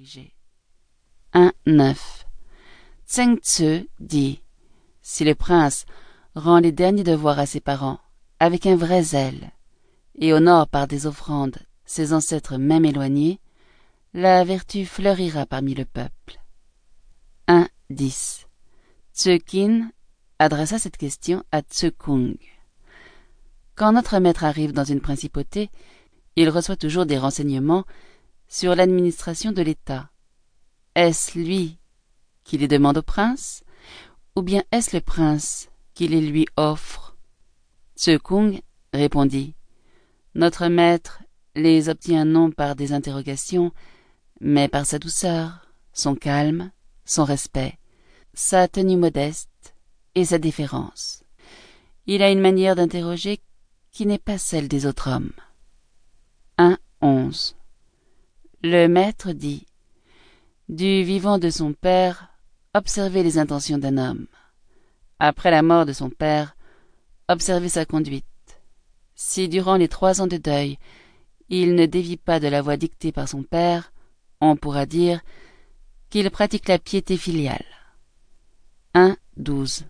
corriger. 1.9 Tseng Tzu dit Si le prince rend les derniers devoirs à ses parents avec un vrai zèle et honore par des offrandes ses ancêtres même éloignés, la vertu fleurira parmi le peuple. 1.10 Tzu Kin adressa cette question à Tzu Kung. Quand notre maître arrive dans une principauté, il reçoit toujours des renseignements sur l'administration de l'État. Est-ce lui qui les demande au prince, ou bien est-ce le prince qui les lui offre? Kung répondit Notre maître les obtient non par des interrogations, mais par sa douceur, son calme, son respect, sa tenue modeste et sa déférence. Il a une manière d'interroger qui n'est pas celle des autres hommes. Le maître dit Du vivant de son père, observez les intentions d'un homme. Après la mort de son père, observez sa conduite. Si durant les trois ans de deuil, il ne dévie pas de la voie dictée par son père, on pourra dire qu'il pratique la piété filiale. 1.12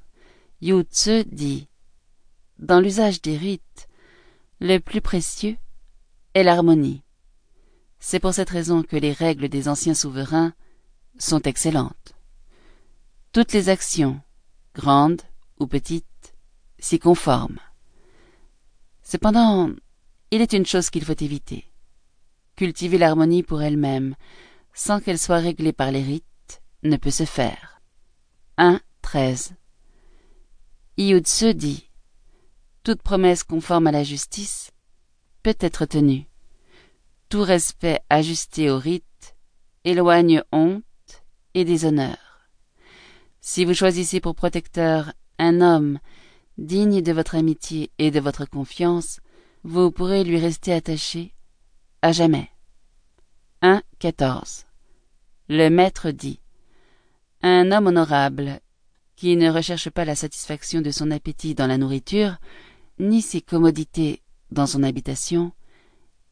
Yu Tzu dit Dans l'usage des rites, le plus précieux est l'harmonie. C'est pour cette raison que les règles des anciens souverains sont excellentes. Toutes les actions, grandes ou petites, s'y conforment. Cependant, il est une chose qu'il faut éviter. Cultiver l'harmonie pour elle-même, sans qu'elle soit réglée par les rites, ne peut se faire. 1.13 Tzu dit toute promesse conforme à la justice peut être tenue. Tout respect ajusté au rite éloigne honte et déshonneur. Si vous choisissez pour protecteur un homme digne de votre amitié et de votre confiance, vous pourrez lui rester attaché à jamais. 1.14 Le maître dit Un homme honorable qui ne recherche pas la satisfaction de son appétit dans la nourriture ni ses commodités dans son habitation,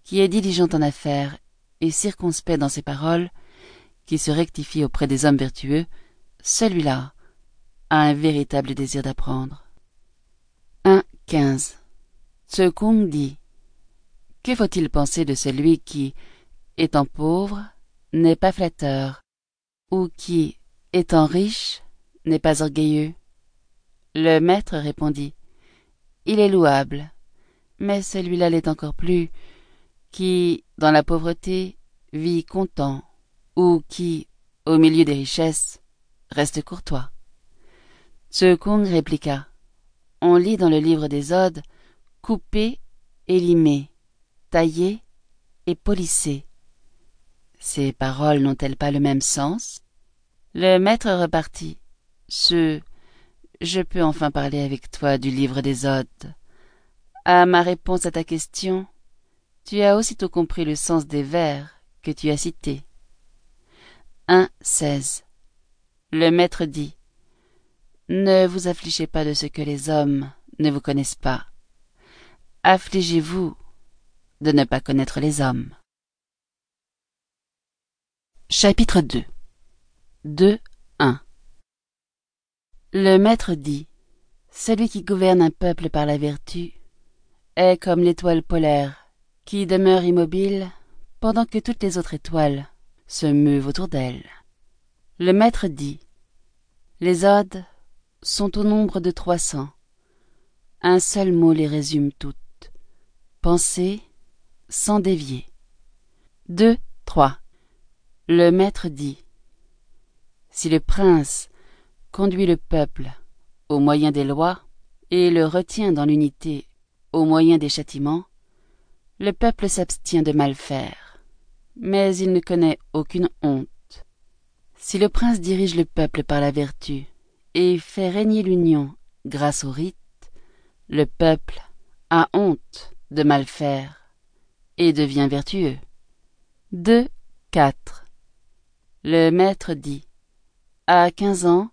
qui est diligent en affaires et circonspect dans ses paroles, qui se rectifie auprès des hommes vertueux, celui-là a un véritable désir d'apprendre. 1.15 Tse Kung dit Que faut-il penser de celui qui, étant pauvre, n'est pas flatteur, ou qui, étant riche, n'est pas orgueilleux? Le maître répondit il est louable. Mais celui-là l'est encore plus, qui, dans la pauvreté, vit content, ou qui, au milieu des richesses, reste courtois. Tse Kung répliqua. On lit dans le livre des Odes couper et limer, tailler et polisser. Ces paroles n'ont-elles pas le même sens? Le maître repartit. Ce je peux enfin parler avec toi du livre des Odes. À ma réponse à ta question, tu as aussitôt compris le sens des vers que tu as cités. 1.16 Le maître dit Ne vous affligez pas de ce que les hommes ne vous connaissent pas. Affligez-vous de ne pas connaître les hommes. Chapitre 2 2.1 le maître dit Celui qui gouverne un peuple par la vertu est comme l'étoile polaire qui demeure immobile pendant que toutes les autres étoiles se meuvent autour d'elle. Le maître dit Les odes sont au nombre de trois cents. Un seul mot les résume toutes. Penser sans dévier. 2. 3. Le maître dit Si le prince conduit le peuple au moyen des lois et le retient dans l'unité au moyen des châtiments, le peuple s'abstient de mal faire, mais il ne connaît aucune honte. Si le prince dirige le peuple par la vertu et fait régner l'union grâce au rite, le peuple a honte de mal faire et devient vertueux. 2. 4. Le maître dit À quinze ans,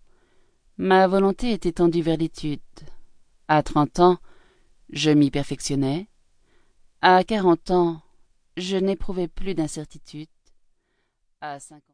Ma volonté était tendue vers l'étude. À trente ans, je m'y perfectionnais. À quarante ans, je n'éprouvais plus d'incertitude.